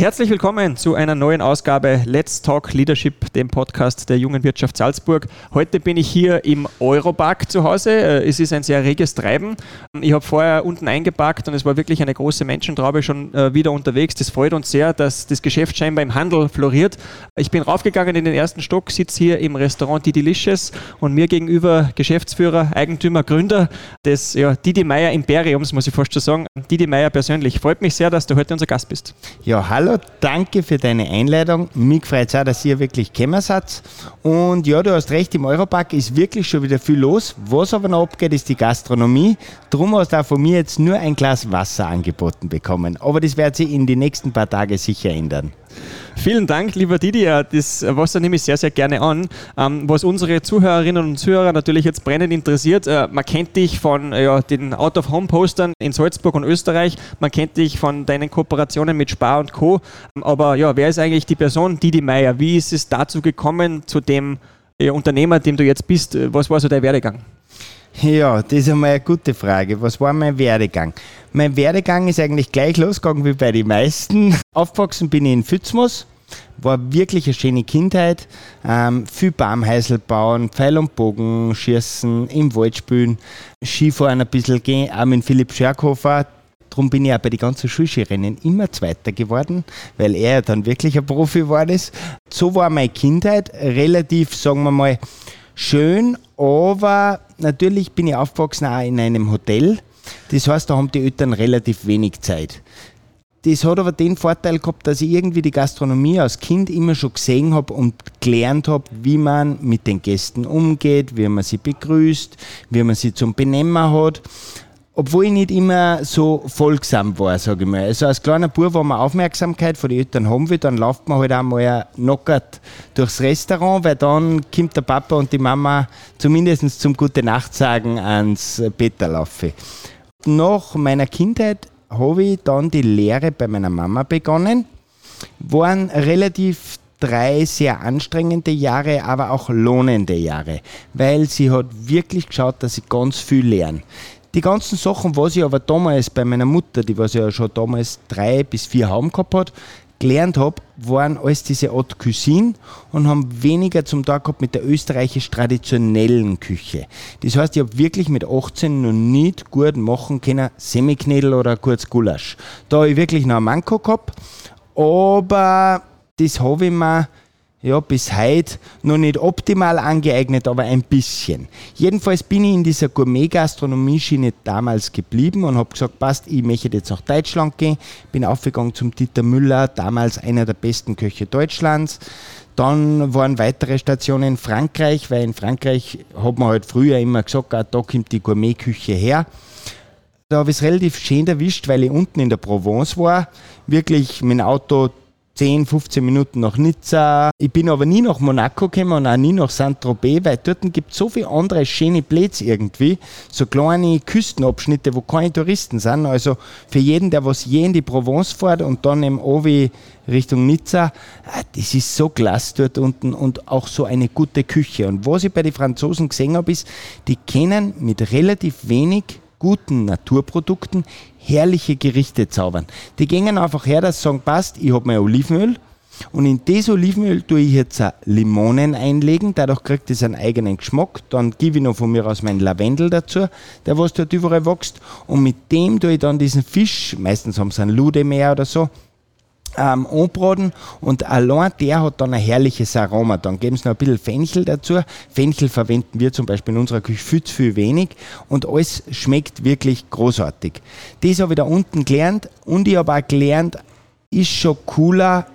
Herzlich willkommen zu einer neuen Ausgabe Let's Talk Leadership, dem Podcast der Jungen Wirtschaft Salzburg. Heute bin ich hier im Europark zu Hause. Äh, es ist ein sehr reges Treiben. Ich habe vorher unten eingepackt und es war wirklich eine große Menschentraube schon äh, wieder unterwegs. Das freut uns sehr, dass das Geschäft scheinbar im Handel floriert. Ich bin raufgegangen in den ersten Stock, sitze hier im Restaurant Didi Licious und mir gegenüber Geschäftsführer, Eigentümer, Gründer des ja, Didi Meier Imperiums, muss ich fast schon sagen. Didi Meier persönlich. Freut mich sehr, dass du heute unser Gast bist. Ja, hallo Hallo, danke für deine Einladung. Mich freut es auch, dass ihr wirklich gekommen seid. Und ja, du hast recht, im Europark ist wirklich schon wieder viel los. Was aber noch abgeht, ist die Gastronomie. Darum hast du auch von mir jetzt nur ein Glas Wasser angeboten bekommen. Aber das wird sich in den nächsten paar Tagen sicher ändern. Vielen Dank, lieber Didi. Das Wasser nehme ich sehr, sehr gerne an. Ähm, was unsere Zuhörerinnen und Zuhörer natürlich jetzt brennend interessiert, äh, man kennt dich von ja, den Out-of-Home-Postern in Salzburg und Österreich, man kennt dich von deinen Kooperationen mit Spar und Co. Aber ja, wer ist eigentlich die Person Didi Meier? Wie ist es dazu gekommen, zu dem ja, Unternehmer, dem du jetzt bist? Was war so dein Werdegang? Ja, das ist einmal eine gute Frage. Was war mein Werdegang? Mein Werdegang ist eigentlich gleich losgegangen wie bei den meisten. Aufgewachsen bin ich in Fützmus, war wirklich eine schöne Kindheit. Ähm, viel Baumhäusl bauen, Pfeil und Bogen schießen, im Wald spielen, Skifahren ein bisschen gehen, auch mit Philipp Scherkhofer. Darum bin ich auch bei den ganzen Schulskirennen immer Zweiter geworden, weil er dann wirklich ein Profi war. So war meine Kindheit relativ, sagen wir mal, schön, aber natürlich bin ich aufgewachsen auch in einem Hotel. Das heißt, da haben die Eltern relativ wenig Zeit. Das hat aber den Vorteil gehabt, dass ich irgendwie die Gastronomie als Kind immer schon gesehen habe und gelernt habe, wie man mit den Gästen umgeht, wie man sie begrüßt, wie man sie zum Benehmen hat obwohl ich nicht immer so folgsam war, sage ich mal. Also als kleiner Bub, wenn man Aufmerksamkeit von den Eltern haben will, dann läuft man halt einmal knockert durchs Restaurant, weil dann kommt der Papa und die Mama zumindest zum Gute Nacht sagen ans Bett laufen. Nach meiner Kindheit habe ich dann die Lehre bei meiner Mama begonnen. Waren relativ drei sehr anstrengende Jahre, aber auch lohnende Jahre, weil sie hat wirklich geschaut, dass ich ganz viel lerne. Die ganzen Sachen, was ich aber damals bei meiner Mutter, die was ja schon damals drei bis vier Hauben gehabt hat, gelernt habe, waren alles diese Haute Cuisine und haben weniger zum Tag gehabt mit der österreichisch traditionellen Küche. Das heißt, ich habe wirklich mit 18 noch nicht gut machen können, Semiknädel oder kurz Gulasch. Da habe ich wirklich noch einen Manko gehabt, aber das habe ich mir ja, bis heute noch nicht optimal angeeignet, aber ein bisschen. Jedenfalls bin ich in dieser Gourmet-Gastronomie-Schiene damals geblieben und habe gesagt, passt, ich möchte jetzt nach Deutschland gehen. Bin aufgegangen zum Dieter Müller, damals einer der besten Köche Deutschlands. Dann waren weitere Stationen in Frankreich, weil in Frankreich hat man halt früher immer gesagt, ah, da kommt die Gourmet-Küche her. Da habe ich es relativ schön erwischt, weil ich unten in der Provence war. Wirklich dem Auto 10, 15 Minuten nach Nizza. Ich bin aber nie nach Monaco gekommen und auch nie nach Saint-Tropez, weil dort gibt es so viele andere schöne Plätze irgendwie, so kleine Küstenabschnitte, wo keine Touristen sind. Also für jeden, der was je in die Provence fährt und dann im Ovi Richtung Nizza, ah, das ist so klasse dort unten und auch so eine gute Küche. Und was ich bei den Franzosen gesehen habe, ist, die kennen mit relativ wenig guten Naturprodukten herrliche Gerichte zaubern. Die gehen einfach her, dass sie sagen, passt, ich habe mein Olivenöl und in das Olivenöl tue ich jetzt Limonen einlegen, dadurch kriegt es einen eigenen Geschmack. Dann gebe ich noch von mir aus meinen Lavendel dazu, der was dort überall wächst. Und mit dem tue ich dann diesen Fisch, meistens haben sie einen Ludemeer oder so, ähm, anbraten und allein der hat dann ein herrliches Aroma. Dann geben sie noch ein bisschen Fenchel dazu. Fenchel verwenden wir zum Beispiel in unserer Küche viel zu viel wenig und alles schmeckt wirklich großartig. Das habe ich da unten gelernt und ich habe auch gelernt, ist schon cooler,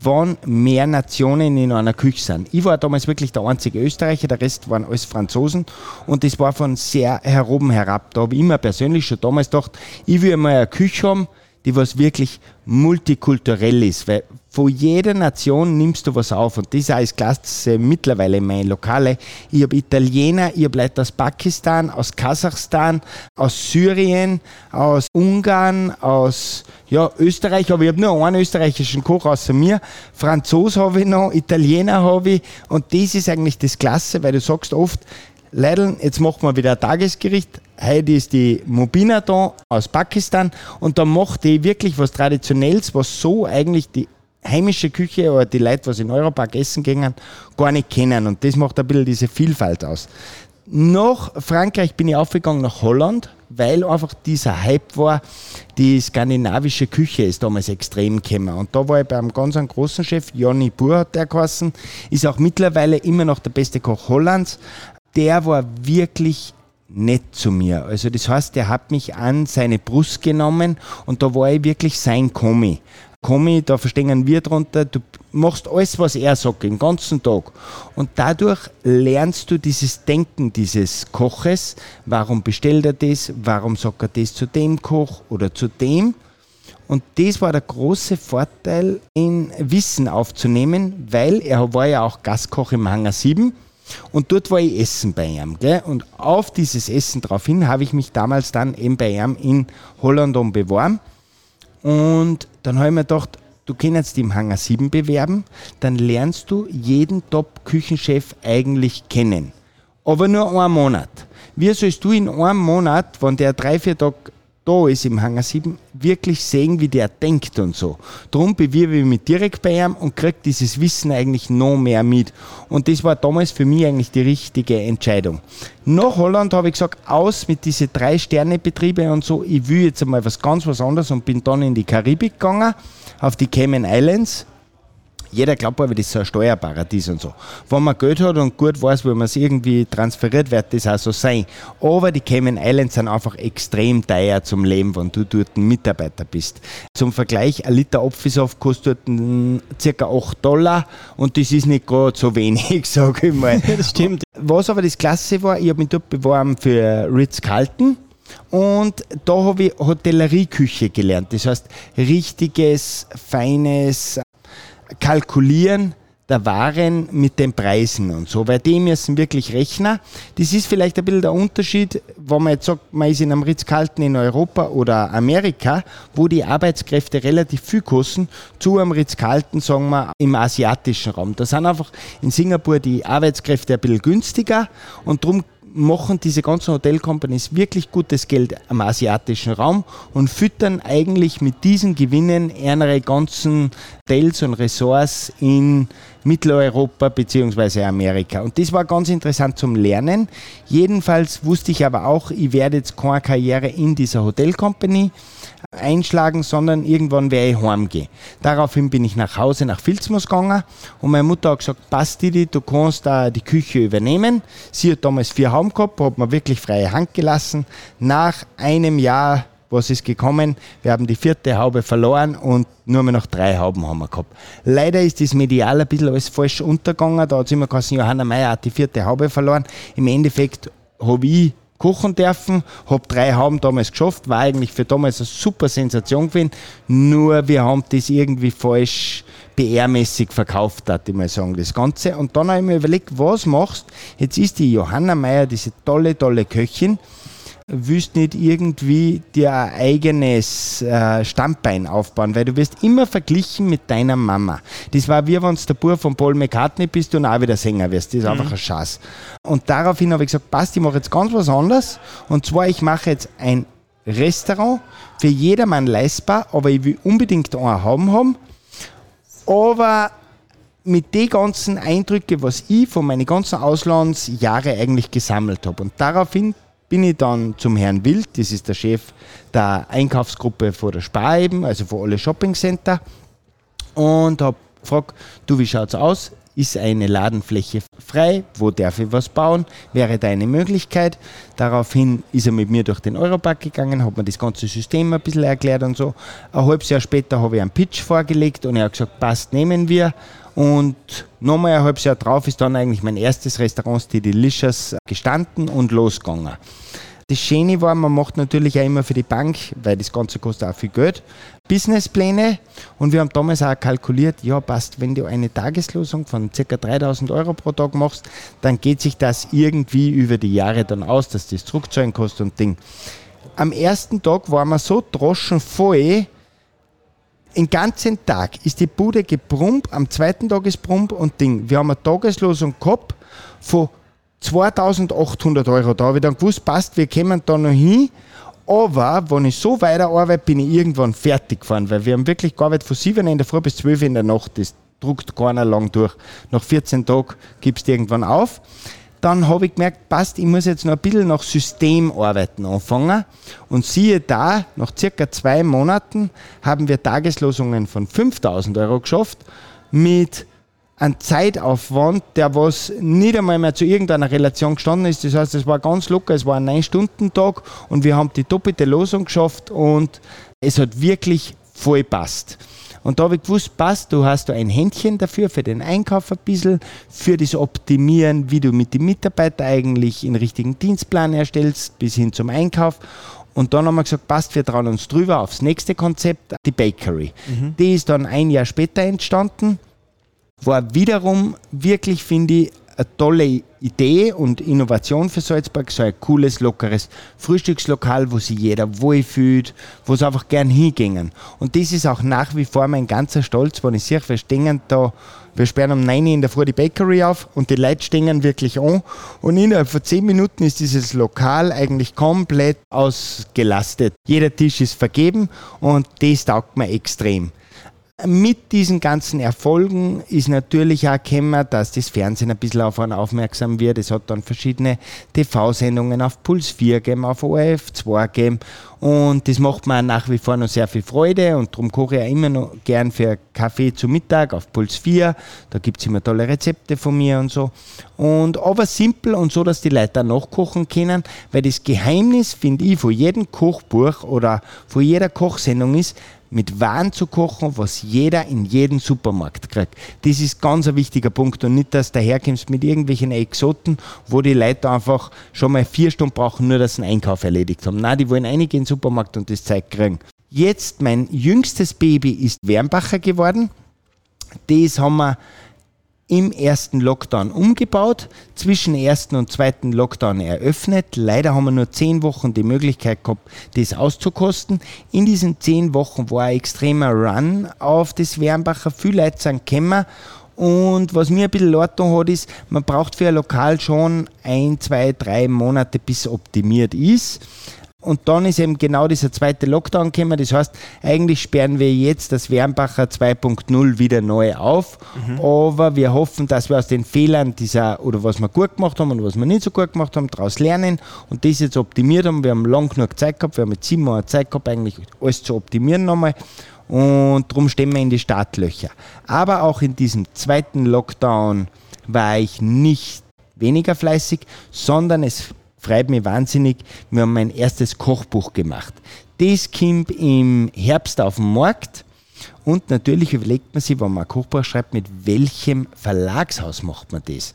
wann mehr Nationen in einer Küche sind. Ich war damals wirklich der einzige Österreicher, der Rest waren alles Franzosen und das war von sehr heroben herab. Da habe ich immer persönlich schon damals gedacht, ich will mal eine Küche haben, die was wirklich multikulturell ist, weil von jeder Nation nimmst du was auf und das ist klasse mittlerweile in meinen Lokale. Ich habe Italiener, ich habe Leute aus Pakistan, aus Kasachstan, aus Syrien, aus Ungarn, aus ja, Österreich, aber ich habe nur einen österreichischen Koch außer mir. Franzos habe ich noch, Italiener habe ich und das ist eigentlich das Klasse, weil du sagst oft, Leideln, jetzt machen wir wieder ein Tagesgericht. Heute ist die Mubina da aus Pakistan und da macht die wirklich was Traditionelles, was so eigentlich die heimische Küche oder die Leute, was in Europark essen gehen, gar nicht kennen. Und das macht ein bisschen diese Vielfalt aus. Nach Frankreich bin ich aufgegangen nach Holland, weil einfach dieser Hype war, die skandinavische Küche ist damals extrem gekommen. Und da war ich beim ganz einen großen Chef, Jonny Buhr hat der geheißen, ist auch mittlerweile immer noch der beste Koch Hollands. Der war wirklich nett zu mir. Also das heißt, der hat mich an seine Brust genommen und da war ich wirklich sein Kommi. Kommi, da verstehen wir drunter, du machst alles, was er sagt, den ganzen Tag. Und dadurch lernst du dieses Denken dieses Koches. Warum bestellt er das? Warum sagt er das zu dem Koch oder zu dem? Und das war der große Vorteil, in Wissen aufzunehmen, weil er war ja auch Gastkoch im Hangar 7 und dort war ich essen bei ihm. Gell? Und auf dieses Essen daraufhin habe ich mich damals dann eben bei ihm in Holland beworben. Und dann habe ich mir gedacht, du kannst dich im Hangar 7 bewerben, dann lernst du jeden Top-Küchenchef eigentlich kennen. Aber nur einen Monat. Wie sollst du in einem Monat, wenn der drei, vier Tage da ist im Hangar 7, wirklich sehen, wie der denkt und so. Darum bewirbe ich mich direkt bei ihm und kriege dieses Wissen eigentlich noch mehr mit. Und das war damals für mich eigentlich die richtige Entscheidung. Nach Holland habe ich gesagt, aus mit diesen drei Sterne-Betriebe und so, ich will jetzt einmal was ganz was anderes und bin dann in die Karibik gegangen, auf die Cayman Islands jeder glaubt aber, das ist so ein Steuerparadies und so. Wenn man Geld hat und gut weiß, wo man es irgendwie transferiert, wird das auch so sein. Aber die Cayman Islands sind einfach extrem teuer zum Leben, wenn du dort ein Mitarbeiter bist. Zum Vergleich, ein Liter Apfelsaft kostet ca. 8 Dollar und das ist nicht gerade so wenig, sage ich mal. das stimmt. Was aber das Klasse war, ich habe mich dort beworben für Ritz-Carlton. Und da habe ich Hotellerieküche gelernt. Das heißt, richtiges, feines kalkulieren der Waren mit den Preisen und so, weil die müssen wirklich rechnen. Das ist vielleicht ein bisschen der Unterschied, wenn man jetzt sagt, man ist in einem Ritz-Carlton in Europa oder Amerika, wo die Arbeitskräfte relativ viel kosten, zu einem Ritz-Carlton, sagen wir, im asiatischen Raum. Da sind einfach in Singapur die Arbeitskräfte ein bisschen günstiger und darum machen diese ganzen Hotelcompanies wirklich gutes Geld am asiatischen Raum und füttern eigentlich mit diesen Gewinnen ihre ganzen Hotels und Ressorts in Mitteleuropa bzw. Amerika. Und das war ganz interessant zum Lernen. Jedenfalls wusste ich aber auch, ich werde jetzt keine Karriere in dieser Hotelcompany einschlagen, sondern irgendwann werde ich heimgehen. Daraufhin bin ich nach Hause nach Filzmus gegangen und meine Mutter hat gesagt, passt Didi, du kannst da die Küche übernehmen. Sie hat damals vier Hauben gehabt, hat mir wirklich freie Hand gelassen. Nach einem Jahr was ist gekommen? Wir haben die vierte Haube verloren und nur mehr noch drei Hauben haben wir gehabt. Leider ist das medial ein bisschen alles falsch untergegangen. Da hat es immer gesagt, Johanna Meyer hat die vierte Haube verloren. Im Endeffekt habe ich kochen dürfen, habe drei Hauben damals geschafft, war eigentlich für damals eine super Sensation gewesen, nur wir haben das irgendwie falsch PR-mäßig verkauft, darf ich mal sagen, das Ganze. Und dann habe ich mir überlegt, was machst? Jetzt ist die Johanna Meyer, diese tolle, tolle Köchin, willst nicht irgendwie dir ein eigenes äh, Stammbein aufbauen, weil du wirst immer verglichen mit deiner Mama. Das war wie wenn du der Bub von Paul McCartney bist und auch wieder Sänger wirst. Das ist mhm. einfach ein Schatz. Und daraufhin habe ich gesagt, passt, ich mache jetzt ganz was anderes. Und zwar, ich mache jetzt ein Restaurant für jedermann leistbar, aber ich will unbedingt einen haben haben. Aber mit den ganzen Eindrücken, was ich von meinen ganzen Auslandsjahren eigentlich gesammelt habe. Und daraufhin bin ich dann zum Herrn Wild, das ist der Chef der Einkaufsgruppe vor der Spar eben, also vor alle Shoppingcenter, und habe gefragt, du, wie schaut's aus? Ist eine Ladenfläche frei? Wo darf ich was bauen? Wäre da eine Möglichkeit? Daraufhin ist er mit mir durch den Europark gegangen, hat mir das ganze System ein bisschen erklärt und so. Ein halbes Jahr später habe ich einen Pitch vorgelegt und er hat gesagt, passt, nehmen wir. Und nochmal ein halbes Jahr drauf ist dann eigentlich mein erstes Restaurant, die Delicious, gestanden und losgegangen. Das Schöne war, man macht natürlich auch immer für die Bank, weil das Ganze kostet auch viel Geld, Businesspläne. Und wir haben damals auch kalkuliert, ja passt, wenn du eine Tageslosung von ca. 3000 Euro pro Tag machst, dann geht sich das irgendwie über die Jahre dann aus, dass das zurückzahlen kostet und Ding. Am ersten Tag waren wir so droschen voll, den ganzen Tag ist die Bude gebrummt, am zweiten Tag ist Brummt und Ding. Wir haben eine Tageslosung gehabt von 2800 Euro. Da habe ich dann gewusst, passt, wir kommen da noch hin. Aber wenn ich so weiter arbeite, bin ich irgendwann fertig gefahren, weil wir haben wirklich gearbeitet von 7 in der Früh bis 12 in der Nacht. Das druckt keiner lang durch. Nach 14 Tagen gibst du irgendwann auf. Dann habe ich gemerkt, passt, ich muss jetzt noch ein bisschen nach Systemarbeiten anfangen. Und siehe da, nach circa zwei Monaten haben wir Tageslosungen von 5000 Euro geschafft mit einem Zeitaufwand, der was nicht einmal mehr zu irgendeiner Relation gestanden ist. Das heißt, es war ganz locker, es war ein 9-Stunden-Tag und wir haben die doppelte Losung geschafft und es hat wirklich voll passt. Und da habe ich gewusst, passt, du hast da ein Händchen dafür, für den Einkauf ein bisschen, für das Optimieren, wie du mit den Mitarbeitern eigentlich einen richtigen Dienstplan erstellst, bis hin zum Einkauf. Und dann haben wir gesagt, passt, wir trauen uns drüber aufs nächste Konzept, die Bakery. Mhm. Die ist dann ein Jahr später entstanden, war wiederum wirklich, finde ich, eine tolle Idee und Innovation für Salzburg, so ein cooles, lockeres Frühstückslokal, wo sich jeder wohlfühlt, wo sie einfach gern hingingen. Und das ist auch nach wie vor mein ganzer Stolz, wenn ich sehe, wir stehen da, wir sperren um 9 Uhr in der Früh die Bakery auf und die Leute stehen wirklich an und innerhalb von 10 Minuten ist dieses Lokal eigentlich komplett ausgelastet. Jeder Tisch ist vergeben und das taugt mir extrem. Mit diesen ganzen Erfolgen ist natürlich auch gekommen, dass das Fernsehen ein bisschen auf einen aufmerksam wird. Es hat dann verschiedene TV-Sendungen auf Puls 4 gegeben, auf ORF 2 gegeben. Und das macht mir nach wie vor noch sehr viel Freude. Und darum koche ich auch immer noch gern für Kaffee zu Mittag auf Puls 4. Da gibt es immer tolle Rezepte von mir und so. Und aber simpel und so, dass die Leute auch nachkochen können. Weil das Geheimnis, finde ich, von jedem Kochbuch oder von jeder Kochsendung ist, mit Waren zu kochen, was jeder in jedem Supermarkt kriegt. Das ist ganz ein wichtiger Punkt und nicht, dass du daherkommst mit irgendwelchen Exoten, wo die Leute einfach schon mal vier Stunden brauchen, nur dass sie einen Einkauf erledigt haben. Nein, die wollen einige in den Supermarkt und das Zeug kriegen. Jetzt, mein jüngstes Baby ist Wernbacher geworden. Das haben wir im ersten Lockdown umgebaut, zwischen ersten und zweiten Lockdown eröffnet. Leider haben wir nur zehn Wochen die Möglichkeit gehabt, das auszukosten. In diesen zehn Wochen war ein extremer Run auf das Wernbacher. Viele Leute sind gekommen und was mir ein bisschen leid hat, ist, man braucht für ein Lokal schon ein, zwei, drei Monate, bis es optimiert ist. Und dann ist eben genau dieser zweite Lockdown gekommen. Das heißt, eigentlich sperren wir jetzt das Wernbacher 2.0 wieder neu auf. Mhm. Aber wir hoffen, dass wir aus den Fehlern dieser, oder was wir gut gemacht haben und was wir nicht so gut gemacht haben, daraus lernen und das jetzt optimiert haben. Wir haben lang genug Zeit gehabt, wir haben jetzt sieben Monate Zeit gehabt, eigentlich alles zu optimieren nochmal. Und darum stehen wir in die Startlöcher. Aber auch in diesem zweiten Lockdown war ich nicht weniger fleißig, sondern es freut mich wahnsinnig. Wir haben mein erstes Kochbuch gemacht. Das kommt im Herbst auf den Markt. Und natürlich überlegt man sich, wenn man ein Kochbuch schreibt, mit welchem Verlagshaus macht man das.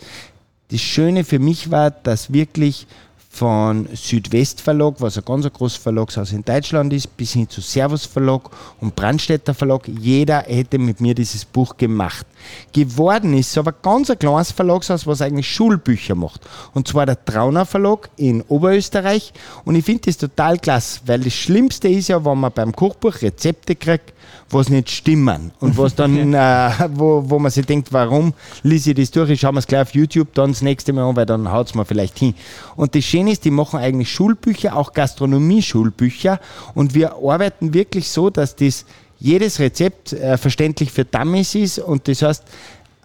Das Schöne für mich war, dass wirklich von Südwest Verlag, was ein ganz großes Verlagshaus in Deutschland ist, bis hin zu Servus Verlag und Brandstätter Verlag. Jeder hätte mit mir dieses Buch gemacht. Geworden ist aber ganz ein kleines Verlagshaus, was eigentlich Schulbücher macht. Und zwar der Trauner Verlag in Oberösterreich. Und ich finde das total klasse, weil das Schlimmste ist ja, wenn man beim Kochbuch Rezepte kriegt, was nicht stimmen und was dann, äh, wo, wo man sich denkt, warum lese ich das durch, ich schaue mir es gleich auf YouTube dann das nächste Mal an, weil dann haut es mir vielleicht hin. Und das Schöne ist, die machen eigentlich Schulbücher, auch Gastronomie-Schulbücher und wir arbeiten wirklich so, dass das jedes Rezept äh, verständlich für Dummies ist und das heißt,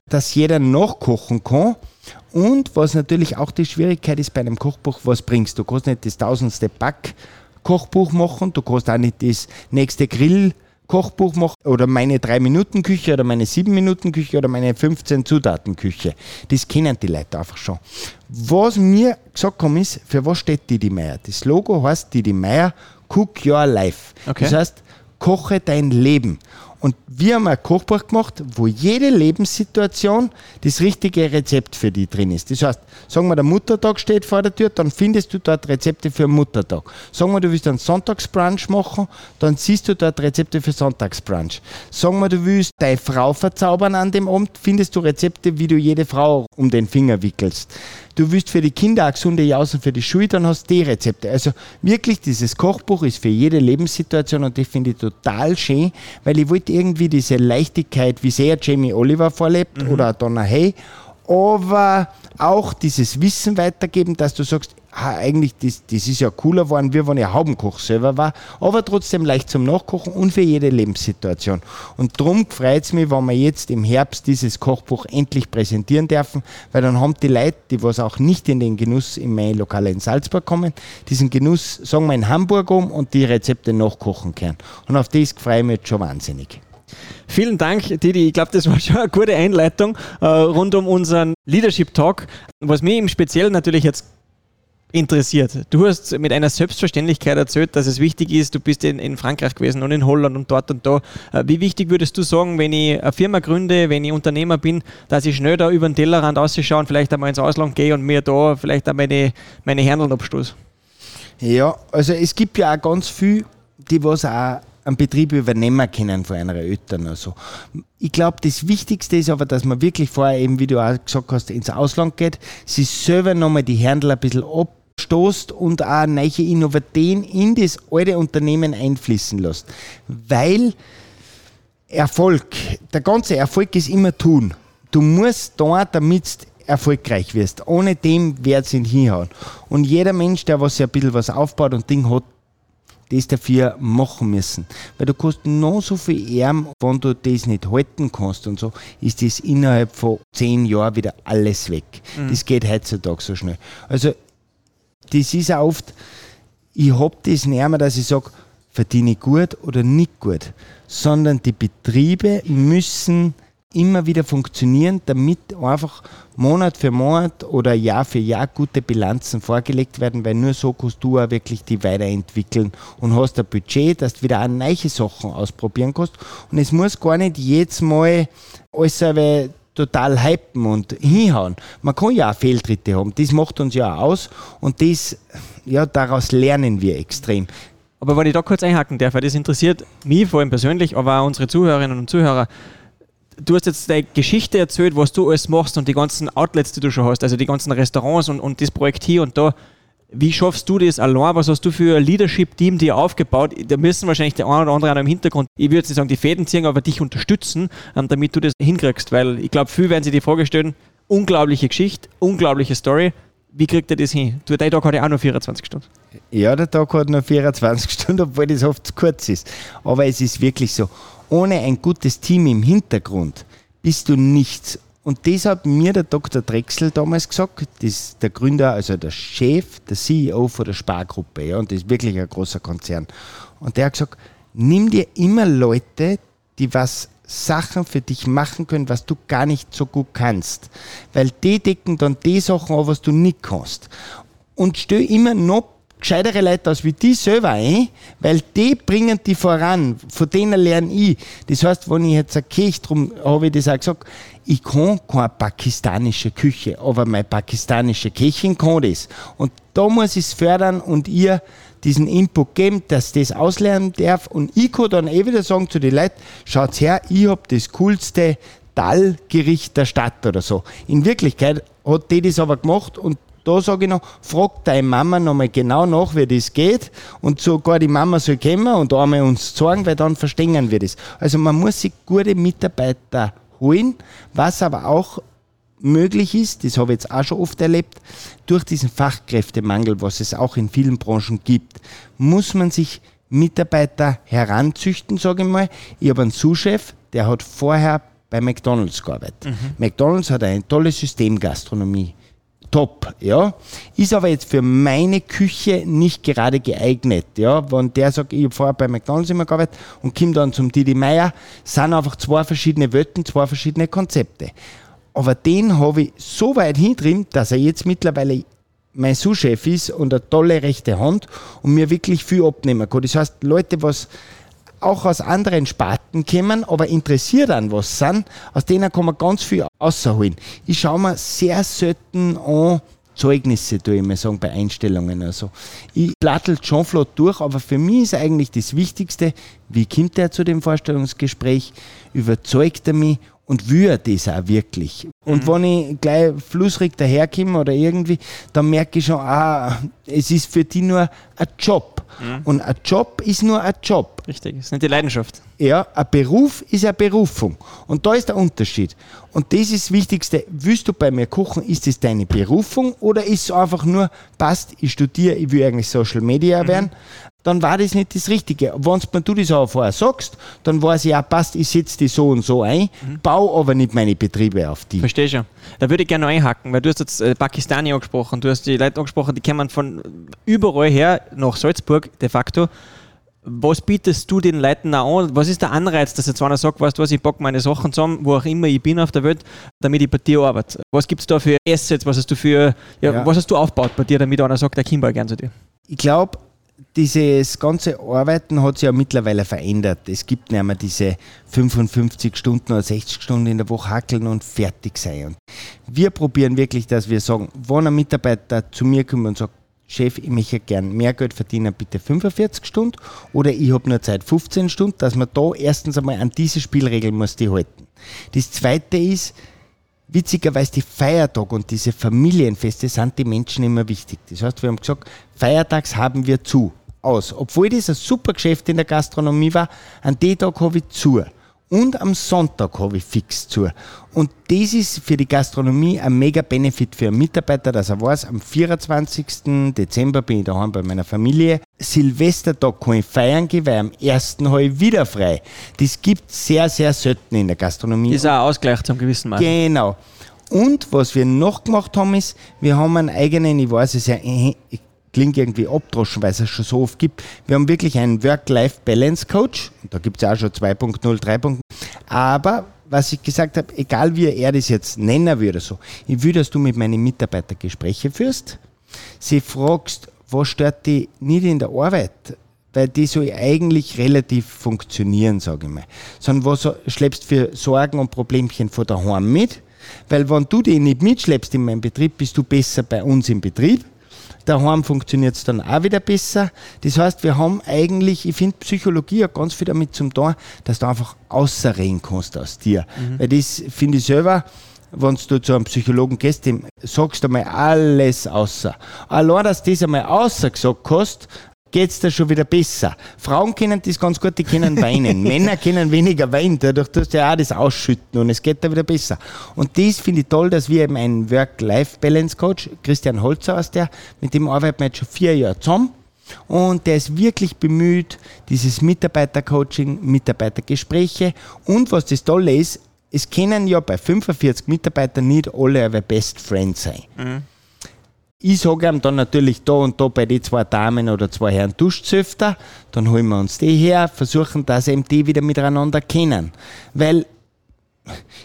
dass jeder nachkochen kann. Und was natürlich auch die Schwierigkeit ist bei einem Kochbuch, was bringst du? Du kannst nicht das tausendste Back-Kochbuch machen, du kannst auch nicht das nächste Grill- Kochbuch mache oder meine 3-Minuten-Küche oder meine 7-Minuten-Küche oder meine 15-Zutaten-Küche. Das kennen die Leute einfach schon. Was mir gesagt haben ist, für was steht Didi Meier? Das Logo heißt Didi Meier Cook Your Life. Okay. Das heißt, koche dein Leben. Und wir haben ein Kochbuch gemacht, wo jede Lebenssituation das richtige Rezept für die drin ist. Das heißt, sagen wir, der Muttertag steht vor der Tür, dann findest du dort Rezepte für Muttertag. Sagen wir, du willst einen Sonntagsbrunch machen, dann siehst du dort Rezepte für Sonntagsbrunch. Sagen wir, du willst deine Frau verzaubern an dem Abend, findest du Rezepte, wie du jede Frau um den Finger wickelst du willst für die Kinder eine gesunde Jausen für die Schule, dann hast du die Rezepte. Also wirklich, dieses Kochbuch ist für jede Lebenssituation und das finde ich total schön, weil ich wollte irgendwie diese Leichtigkeit, wie sehr Jamie Oliver vorlebt mhm. oder Donna Hay, aber auch dieses Wissen weitergeben, dass du sagst, ah, eigentlich, das, das ist ja cooler geworden, wie wenn ich Haubenkoch selber war, aber trotzdem leicht zum Nachkochen und für jede Lebenssituation. Und darum freut es mich, wenn wir jetzt im Herbst dieses Kochbuch endlich präsentieren dürfen, weil dann haben die Leute, die was auch nicht in den Genuss in mein Lokal in Salzburg kommen, diesen Genuss, sagen wir, in Hamburg um und die Rezepte nachkochen können. Und auf das freue ich mich jetzt schon wahnsinnig. Vielen Dank, Didi. Ich glaube, das war schon eine gute Einleitung äh, rund um unseren Leadership Talk. Was mich im Speziellen natürlich jetzt interessiert. Du hast mit einer Selbstverständlichkeit erzählt, dass es wichtig ist, du bist in, in, Frankreich gewesen und in Holland und dort und da. Äh, wie wichtig würdest du sagen, wenn ich eine Firma gründe, wenn ich Unternehmer bin, dass ich schnell da über den Tellerrand ausschaue und vielleicht einmal ins Ausland gehe und mir da vielleicht auch meine, meine Händeln abstoße? Ja, also es gibt ja auch ganz viel, die was auch einen Betrieb übernehmen können von einer Eltern. Also. Ich glaube, das Wichtigste ist aber, dass man wirklich vorher eben, wie du auch gesagt hast, ins Ausland geht, sich selber nochmal die Händler ein bisschen abstoßt und auch neue Innovationen in das alte Unternehmen einfließen lässt. Weil Erfolg, der ganze Erfolg ist immer tun. Du musst da, damit erfolgreich wirst. Ohne dem wird es nicht hinhauen. Und jeder Mensch, der was ein bisschen was aufbaut und Ding hat, das dafür machen müssen. Weil du kannst noch so viel Arm, wenn du das nicht halten kannst und so, ist das innerhalb von zehn Jahren wieder alles weg. Mhm. Das geht heutzutage so schnell. Also, das ist auch oft, ich habe das nicht mehr, dass ich sage, verdiene ich gut oder nicht gut, sondern die Betriebe müssen immer wieder funktionieren, damit einfach Monat für Monat oder Jahr für Jahr gute Bilanzen vorgelegt werden, weil nur so kannst du auch wirklich die weiterentwickeln und hast ein Budget, dass du wieder auch neue Sachen ausprobieren kannst. Und es muss gar nicht jedes Mal alles total hypen und hinhauen. Man kann ja auch Fehltritte haben. Das macht uns ja auch aus und das, ja, daraus lernen wir extrem. Aber wenn ich da kurz einhaken darf, weil das interessiert mich vor allem persönlich, aber auch unsere Zuhörerinnen und Zuhörer du hast jetzt deine Geschichte erzählt, was du alles machst und die ganzen Outlets, die du schon hast, also die ganzen Restaurants und, und das Projekt hier und da. Wie schaffst du das allein? Was hast du für ein Leadership-Team dir aufgebaut? Da müssen wahrscheinlich der eine oder andere im Hintergrund, ich würde nicht sagen, die Fäden ziehen, aber dich unterstützen, ähm, damit du das hinkriegst. Weil ich glaube, viele werden sich die Frage stellen, unglaubliche Geschichte, unglaubliche Story. Wie kriegt er das hin? Du, der Tag hat ja auch nur 24 Stunden. Ja, der Tag hat nur 24 Stunden, obwohl das oft zu kurz ist. Aber es ist wirklich so ohne ein gutes Team im Hintergrund bist du nichts. Und das hat mir der Dr. Drechsel damals gesagt, das der Gründer, also der Chef, der CEO von der Spargruppe, ja, und das ist wirklich ein großer Konzern. Und der hat gesagt, nimm dir immer Leute, die was Sachen für dich machen können, was du gar nicht so gut kannst. Weil die decken dann die Sachen an, was du nicht kannst. Und stell immer noch gescheitere Leute aus wie die selber ein, weil die bringen die voran, von denen lerne ich. Das heißt, wenn ich jetzt eine Kirche, drum habe ich das auch gesagt, ich kann keine pakistanische Küche, aber meine pakistanische Köchin kann das. Und da muss ich es fördern und ihr diesen Input geben, dass das auslernen darf. Und ich kann dann eh wieder sagen zu den Leuten, schaut her, ich habe das coolste Dallgericht der Stadt oder so. In Wirklichkeit hat die das aber gemacht und da sage ich noch, frag deine Mama nochmal genau nach, wie das geht. Und sogar die Mama soll kommen und einmal uns zeigen, weil dann verstehen wir das. Also man muss sich gute Mitarbeiter holen, was aber auch möglich ist, das habe ich jetzt auch schon oft erlebt, durch diesen Fachkräftemangel, was es auch in vielen Branchen gibt, muss man sich Mitarbeiter heranzüchten, sage ich mal. Ich habe einen Sous-Chef, der hat vorher bei McDonalds gearbeitet. Mhm. McDonalds hat eine tolle Systemgastronomie top, ja. Ist aber jetzt für meine Küche nicht gerade geeignet, ja. Wenn der sagt, ich habe vorher bei McDonalds immer gearbeitet und komme dann zum Didi Meier, sind einfach zwei verschiedene Welten, zwei verschiedene Konzepte. Aber den habe ich so weit hintrieben, dass er jetzt mittlerweile mein Sous-Chef ist und eine tolle rechte Hand und mir wirklich viel abnehmen kann. Das heißt, Leute, was auch aus anderen Sparten kommen, aber interessiert an was sind, aus denen kann man ganz viel rausholen. Ich schaue mir sehr selten an, Zeugnisse, tue ich mal sagen, bei Einstellungen. Also, ich plattel schon flott durch, aber für mich ist eigentlich das Wichtigste, wie kommt er zu dem Vorstellungsgespräch, überzeugt er mich und will das auch wirklich. Und Mhm. wenn ich gleich flussrig daherkomme oder irgendwie, dann merke ich schon, ah, es ist für die nur ein Job. Mhm. Und ein Job ist nur ein Job. Richtig, das ist nicht die Leidenschaft. Ja, ein Beruf ist eine Berufung. Und da ist der Unterschied. Und das ist das Wichtigste. Willst du bei mir kochen, ist es deine Berufung oder ist es einfach nur, passt, ich studiere, ich will eigentlich Social Media werden, dann war das nicht das Richtige. Wenn mir du das aber vorher sagst, dann weiß ich auch, passt, ich setze die so und so ein, baue aber nicht meine Betriebe auf die. Verstehe schon. Da würde ich gerne noch einhaken, weil du hast jetzt äh, Pakistani angesprochen, du hast die Leute angesprochen, die kommen von überall her nach Salzburg de facto. Was bietest du den Leuten auch an? Was ist der Anreiz, dass jetzt einer sagt, weißt du was, ich packe meine Sachen zusammen, wo auch immer ich bin auf der Welt, damit ich bei dir arbeite? Was gibt es da für Assets? Was hast du für, ja, Ja. was hast du aufgebaut bei dir, damit einer sagt, der kommt gern zu dir? Ich glaube, dieses ganze Arbeiten hat sich ja mittlerweile verändert. Es gibt nicht mehr diese 55 Stunden oder 60 Stunden in der Woche hackeln und fertig sein. Und wir probieren wirklich, dass wir sagen, wenn ein Mitarbeiter zu mir kommt und sagt, Chef, ich möchte gern mehr Geld verdienen, bitte 45 Stunden oder ich habe nur Zeit 15 Stunden, dass man da erstens einmal an diese Spielregeln muss die halten. Das zweite ist, witzigerweise die Feiertage und diese Familienfeste sind die Menschen immer wichtig. Das heißt, wir haben gesagt, feiertags haben wir zu. Aus. Obwohl das ein super Geschäft in der Gastronomie war, an dem Tag habe ich zu. Und am Sonntag habe ich fix zu. Und das ist für die Gastronomie ein mega Benefit für einen Mitarbeiter, dass er weiß, am 24. Dezember bin ich daheim bei meiner Familie. Silvestertag kann ich feiern gehen, weil am 1. habe ich wieder frei. Das gibt sehr, sehr selten in der Gastronomie. Ist auch ein Ausgleich zum gewissen Maß. Genau. Und was wir noch gemacht haben, ist, wir haben einen eigenen, ich weiß es ja, äh, klingt irgendwie abdroschen, weil es es schon so oft gibt. Wir haben wirklich einen Work-Life-Balance-Coach. Da gibt es auch schon 2.0, 3.0. Aber was ich gesagt habe, egal wie er das jetzt nennen würde, so, ich will, dass du mit meinen Mitarbeitern Gespräche führst, sie fragst, was stört die nicht in der Arbeit, weil die soll eigentlich relativ funktionieren, sage ich mal. Sondern was schleppst für Sorgen und Problemchen von daheim mit? Weil wenn du die nicht mitschleppst in meinem Betrieb, bist du besser bei uns im Betrieb. Daheim funktioniert es dann auch wieder besser. Das heißt, wir haben eigentlich, ich finde Psychologie hat ganz viel damit zum tun, dass du einfach außerreden kannst aus dir. Weil das finde ich selber, wenn du zu einem Psychologen gehst, dem sagst du mal alles außer. Allein, dass du das einmal außer gesagt hast, geht es dir schon wieder besser. Frauen kennen das ganz gut, die können weinen. Männer können weniger weinen, dadurch tust du ja auch das ausschütten und es geht da wieder besser. Und das finde ich toll, dass wir eben einen Work-Life-Balance-Coach, Christian Holzer aus der, mit dem arbeiten wir jetzt schon vier Jahre zusammen. Und der ist wirklich bemüht, dieses Mitarbeitercoaching, Mitarbeitergespräche. Und was das Tolle ist, es können ja bei 45 Mitarbeitern nicht alle eure Best Friends sein. Ich sage ihm dann natürlich da und da bei den zwei Damen oder zwei Herren Duschzöfter, dann holen wir uns die her, versuchen, dass eben die wieder miteinander kennen. Weil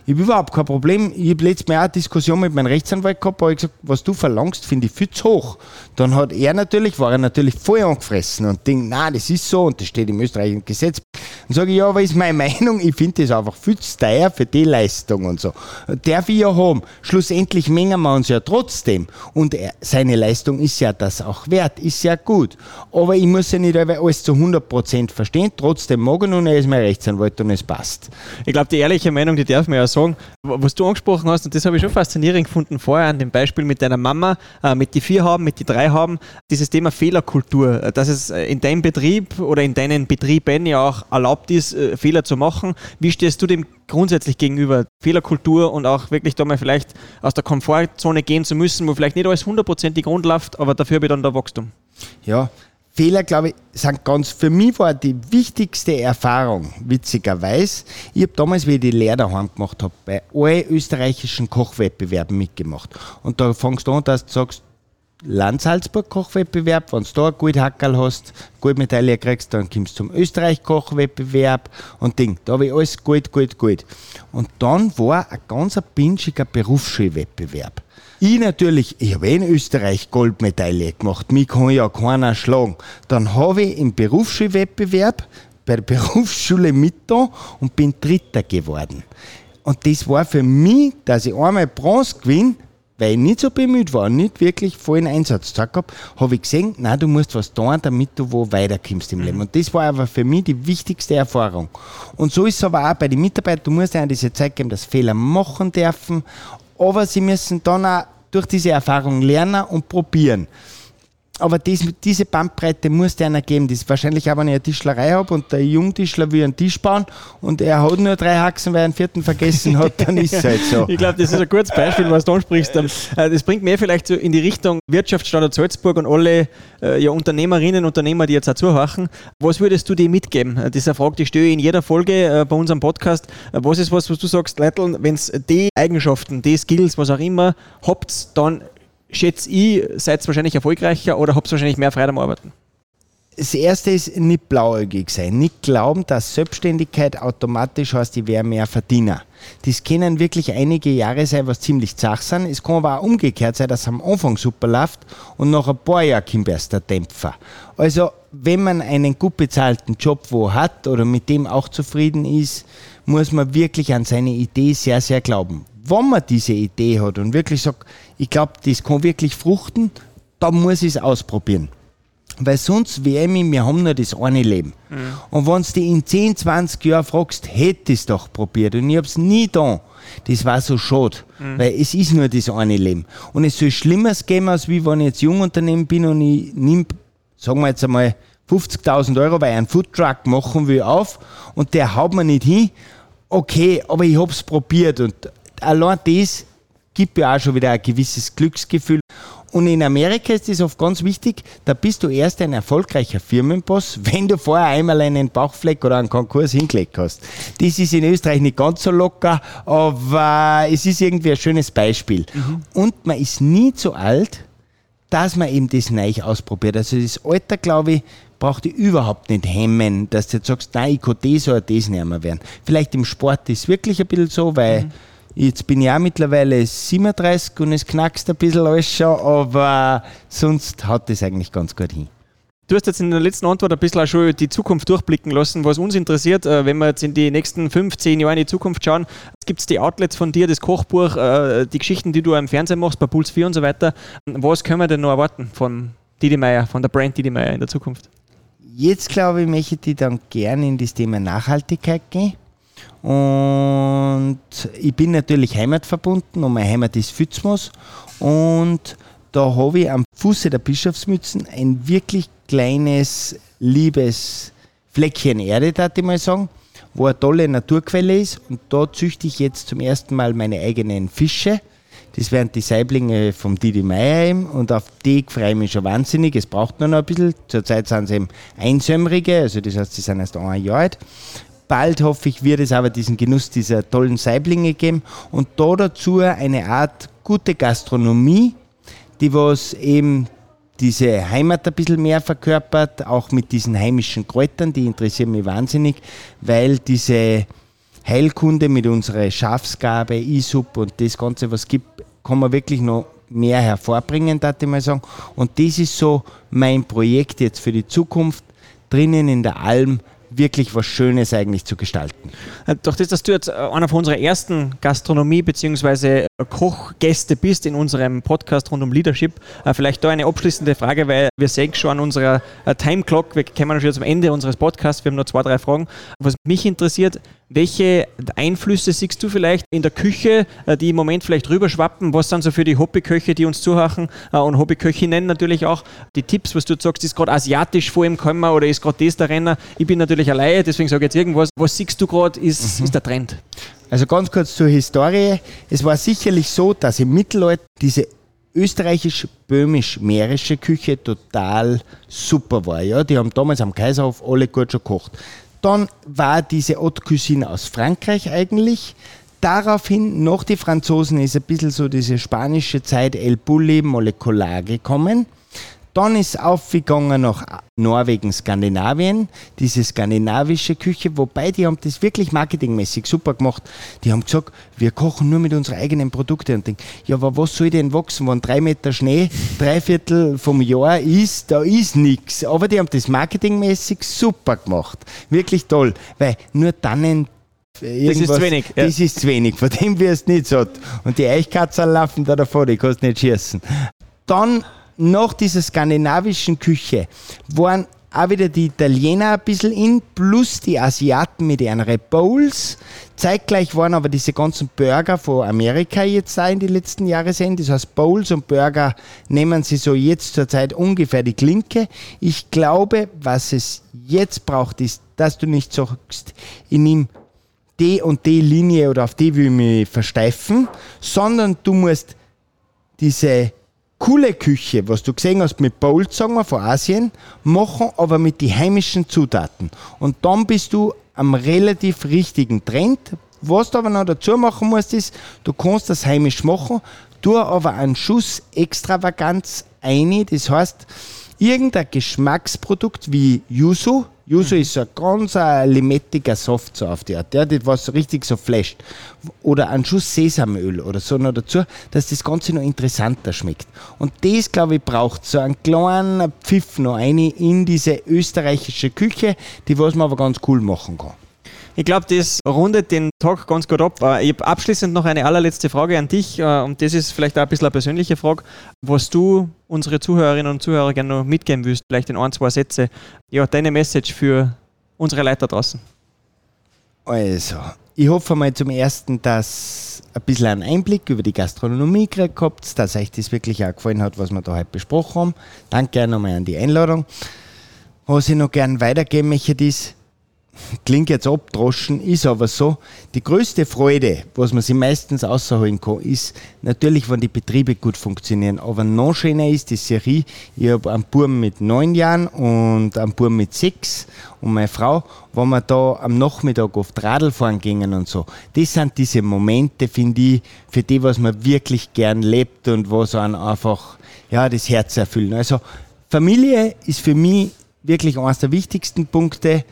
ich habe überhaupt kein Problem. Ich habe letztes Mal auch eine Diskussion mit meinem Rechtsanwalt gehabt, wo ich gesagt was du verlangst, finde ich viel zu hoch. Dann hat er natürlich, war er natürlich voll angefressen und denkt, na, das ist so und das steht im österreichischen Gesetz. Dann sage ich, ja, aber ist meine Meinung, ich finde das einfach viel zu teuer für die Leistung und so. Darf ich ja haben. Schlussendlich mengen wir uns ja trotzdem. Und er, seine Leistung ist ja das auch wert, ist ja gut. Aber ich muss ja nicht alles zu 100% verstehen, trotzdem mag ich und er ist mein Rechtsanwalt und es passt. Ich glaube, die ehrliche Meinung, die darf man ja sagen, was du angesprochen hast, und das habe ich schon faszinierend gefunden vorher an dem Beispiel mit deiner Mama, äh, mit die vier haben, mit die drei haben, dieses Thema Fehlerkultur, äh, dass es äh, in deinem Betrieb oder in deinen Betrieben ja auch erlaubt ist, äh, Fehler zu machen. Wie stehst du dem grundsätzlich gegenüber? Fehlerkultur und auch wirklich da mal vielleicht aus der Komfortzone gehen zu müssen, wo vielleicht nicht alles hundertprozentig rund läuft, aber dafür habe ich dann da Wachstum. Ja, Fehler, glaube ich, sind ganz, für mich war die wichtigste Erfahrung, witzigerweise, ich habe damals, wie ich die Lehre daheim gemacht habe, bei allen österreichischen Kochwettbewerben mitgemacht. Und da fängst du an, dass du sagst, Land Salzburg Kochwettbewerb, wenn du da ein Goldhackerl hast, Goldmedaille kriegst, dann kommst du zum Österreich Kochwettbewerb und Ding. Da habe ich alles Gold, Gold, Gold. Und dann war ein ganz pinschiger Berufsschulwettbewerb. Ich natürlich, ich habe eh in Österreich Goldmedaille gemacht, mich kann ja keiner schlagen. Dann habe ich im Berufsschulwettbewerb bei der Berufsschule mit da und bin Dritter geworden. Und das war für mich, dass ich einmal Bronze gewinne, weil ich nicht so bemüht war, nicht wirklich vollen Einsatz gehabt habe, habe ich gesehen, nein, du musst was tun, damit du wo weiterkommst im Leben. Und das war aber für mich die wichtigste Erfahrung. Und so ist es aber auch bei den Mitarbeitern, du musst ihnen diese Zeit geben, dass Fehler machen dürfen, aber sie müssen dann auch durch diese Erfahrung lernen und probieren aber das, diese Bandbreite muss der einer geben. Das ist wahrscheinlich auch, wenn ich eine Tischlerei habe und der Jungtischler will einen Tisch bauen und er hat nur drei Haxen, weil er einen vierten vergessen hat, dann ist es halt so. ich glaube, das ist ein gutes Beispiel, was du ansprichst. Ähm, äh, das bringt mir vielleicht so in die Richtung Wirtschaftsstandort Salzburg und alle äh, ja, Unternehmerinnen und Unternehmer, die jetzt auch zuhören. Was würdest du dir mitgeben? Äh, das ist eine Frage, die stelle ich in jeder Folge bei unserem Podcast. Was ist was, was du sagst, Leitl, wenn es die Eigenschaften, die Skills, was auch immer, habt, dann schätze ich, seid wahrscheinlich erfolgreicher oder habt wahrscheinlich mehr Freude am Arbeiten? Das erste ist nicht blauäugig sein, nicht glauben, dass Selbstständigkeit automatisch heißt, ich wäre mehr Verdiener. Das können wirklich einige Jahre sein, was ziemlich zach sind. Es kann aber auch umgekehrt sein, dass am Anfang super läuft und nach ein paar Jahren kommt der Dämpfer. Also, wenn man einen gut bezahlten Job wo hat oder mit dem auch zufrieden ist, muss man wirklich an seine Idee sehr, sehr glauben wenn man diese Idee hat und wirklich sagt, ich glaube, das kann wirklich fruchten, dann muss ich es ausprobieren. Weil sonst wäre ich, wir haben nur das eine Leben. Mhm. Und wenn du dich in 10, 20 Jahren fragst, hätte ich es doch probiert und ich habe es nie da, das war so schade. Mhm. Weil es ist nur das eine Leben. Und es soll Schlimmeres geben, als wie wenn ich jetzt Jungunternehmen bin und ich nehme, sagen wir jetzt einmal, 50.000 Euro, weil ich einen Foodtruck machen will, auf und der haut mir nicht hin. Okay, aber ich habe es probiert und allein das gibt ja auch schon wieder ein gewisses Glücksgefühl. Und in Amerika ist es oft ganz wichtig, da bist du erst ein erfolgreicher Firmenboss, wenn du vorher einmal einen Bauchfleck oder einen Konkurs hingelegt hast. Das ist in Österreich nicht ganz so locker, aber es ist irgendwie ein schönes Beispiel. Mhm. Und man ist nie zu alt, dass man eben das neu ausprobiert. Also das Alter, glaube ich, braucht dich überhaupt nicht hemmen, dass du jetzt sagst, nein, ich kann das oder das nicht mehr werden. Vielleicht im Sport ist es wirklich ein bisschen so, weil mhm Jetzt bin ich auch mittlerweile 37 und es knackst ein bisschen alles schon, aber sonst hat das eigentlich ganz gut hin. Du hast jetzt in der letzten Antwort ein bisschen auch schon die Zukunft durchblicken lassen, was uns interessiert, äh, wenn wir jetzt in die nächsten 15 Jahre in die Zukunft schauen. Gibt es die Outlets von dir, das Kochbuch, äh, die Geschichten, die du im Fernsehen machst, bei Puls 4 und so weiter. Was können wir denn noch erwarten von Didi Meier, von der Brand Didi Meier in der Zukunft? Jetzt glaube ich, möchte ich dann gerne in das Thema Nachhaltigkeit gehen. Und ich bin natürlich heimatverbunden und meine Heimat ist Fützmos. Und da habe ich am Fuße der Bischofsmützen ein wirklich kleines, liebes Fleckchen Erde, darf ich mal sagen, wo eine tolle Naturquelle ist. Und da züchte ich jetzt zum ersten Mal meine eigenen Fische. Das wären die Saiblinge vom Didi Meier und auf die freue ich mich schon wahnsinnig. Es braucht nur noch ein bisschen. Zurzeit sind sie eben einsömrige, also das heißt, sie sind erst ein Jahr alt bald, hoffe ich, wird es aber diesen Genuss dieser tollen Saiblinge geben und da dazu eine Art gute Gastronomie, die was eben diese Heimat ein bisschen mehr verkörpert, auch mit diesen heimischen Kräutern, die interessieren mich wahnsinnig, weil diese Heilkunde mit unserer Schafsgabe, ISUP und das Ganze, was gibt, kann man wirklich noch mehr hervorbringen, darf ich mal sagen. Und das ist so mein Projekt jetzt für die Zukunft, drinnen in der Alm wirklich was Schönes eigentlich zu gestalten. Äh, durch das, dass du jetzt äh, einer von unserer ersten Gastronomie- bzw. Kochgäste bist in unserem Podcast rund um Leadership, äh, vielleicht da eine abschließende Frage, weil wir sehen schon an unserer Time Clock, wir kommen schon zum Ende unseres Podcasts, wir haben noch zwei, drei Fragen. Was mich interessiert, welche Einflüsse siehst du vielleicht in der Küche, äh, die im Moment vielleicht rüberschwappen? Was sind so für die Hobbyköche, die uns zuhören äh, und Hobbyköchinnen natürlich auch die Tipps, was du sagst, ist gerade asiatisch vor ihm gekommen oder ist gerade das der Renner? Ich bin natürlich alleine, deswegen sage ich jetzt irgendwas. Was siehst du gerade, ist, mhm. ist der Trend? Also ganz kurz zur Historie. Es war sicherlich so, dass im Mittelalter diese österreichisch-böhmisch-mährische Küche total super war. Ja? Die haben damals am Kaiserhof alle gut schon gekocht. Dann war diese Haute Cuisine aus Frankreich eigentlich. Daraufhin, nach die Franzosen, ist ein bisschen so diese spanische Zeit El Bulli Molecular gekommen. Dann ist aufgegangen nach Norwegen, Skandinavien, diese skandinavische Küche, wobei die haben das wirklich marketingmäßig super gemacht. Die haben gesagt, wir kochen nur mit unseren eigenen Produkten und denken, ja, aber was soll denn wachsen, wenn drei Meter Schnee, drei Viertel vom Jahr ist, da ist nichts. Aber die haben das marketingmäßig super gemacht. Wirklich toll, weil nur dann irgendwas, ist zu wenig, ja. Das ist zu wenig, von dem wirst du nicht satt. Und die Eichkatzen laufen da davor, die kannst nicht schießen. Dann nach dieser skandinavischen Küche waren auch wieder die Italiener ein bisschen in, plus die Asiaten mit ihren Bowls. Zeitgleich waren aber diese ganzen Burger von Amerika jetzt da in die letzten Jahre sind. Das heißt, Bowls und Burger nehmen sie so jetzt zur Zeit ungefähr die Klinke. Ich glaube, was es jetzt braucht, ist, dass du nicht sagst, ich nehme die und die Linie oder auf die will ich mich versteifen, sondern du musst diese coole Küche, was du gesehen hast mit Bowls, sagen wir, von Asien, machen, aber mit den heimischen Zutaten. Und dann bist du am relativ richtigen Trend. Was du aber noch dazu machen musst, ist, du kannst das heimisch machen, tu aber einen Schuss Extravaganz ein. Das heißt, irgendein Geschmacksprodukt wie Yuzu, Yuzu ist so ein ganz ein limettiger Soft so auf die Art, ja, das was richtig so flasht. Oder ein Schuss Sesamöl oder so noch dazu, dass das Ganze noch interessanter schmeckt. Und das, glaube ich, braucht so einen kleinen Pfiff noch eine in diese österreichische Küche, die was man aber ganz cool machen kann. Ich glaube, das rundet den Tag ganz gut ab. Äh, Ich habe abschließend noch eine allerletzte Frage an dich äh, und das ist vielleicht auch ein bisschen eine persönliche Frage, was du unsere Zuhörerinnen und Zuhörer gerne noch mitgeben willst, vielleicht in ein, zwei Sätze. Ja, deine Message für unsere Leute draußen. Also, ich hoffe mal zum Ersten, dass ein bisschen einen Einblick über die Gastronomie gekriegt habt, dass euch das wirklich auch gefallen hat, was wir da heute besprochen haben. Danke nochmal an die Einladung. Was ich noch gerne weitergeben möchte, ist, klingt jetzt abdroschen, ist aber so, die größte Freude, was man sich meistens außerholen kann, ist natürlich, wenn die Betriebe gut funktionieren. Aber noch schöner ist die Serie, ich habe einen Buben mit neun Jahren und einen Buben mit sechs und meine Frau, wenn wir da am Nachmittag oft Radl fahren gingen und so. Das sind diese Momente, finde ich, für die, was man wirklich gern lebt und was einen einfach, ja, das Herz erfüllen. Also, Familie ist für mich wirklich eines der wichtigsten Punkte,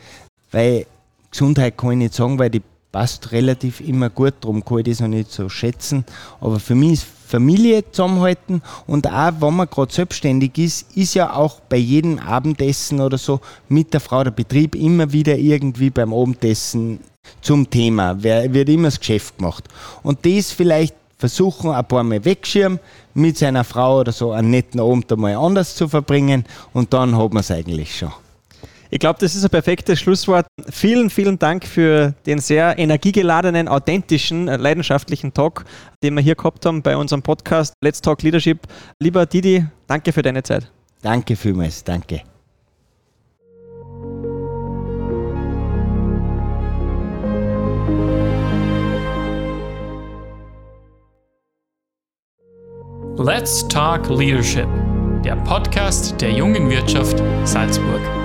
weil Gesundheit kann ich nicht sagen, weil die passt relativ immer gut, darum kann ich das noch nicht so schätzen. Aber für mich ist Familie zusammenhalten und auch, wenn man gerade selbstständig ist, ist ja auch bei jedem Abendessen oder so mit der Frau der Betrieb immer wieder irgendwie beim Abendessen zum Thema. Wer wird immer das Geschäft gemacht. Und das vielleicht versuchen, ein paar Mal wegschirmen, mit seiner Frau oder so einen netten Abend einmal anders zu verbringen und dann hat man es eigentlich schon. Ich glaube, das ist ein perfektes Schlusswort. Vielen, vielen Dank für den sehr energiegeladenen, authentischen, äh, leidenschaftlichen Talk, den wir hier gehabt haben bei unserem Podcast Let's Talk Leadership. Lieber Didi, danke für deine Zeit. Danke vielmals, danke. Let's Talk Leadership, der Podcast der jungen Wirtschaft Salzburg.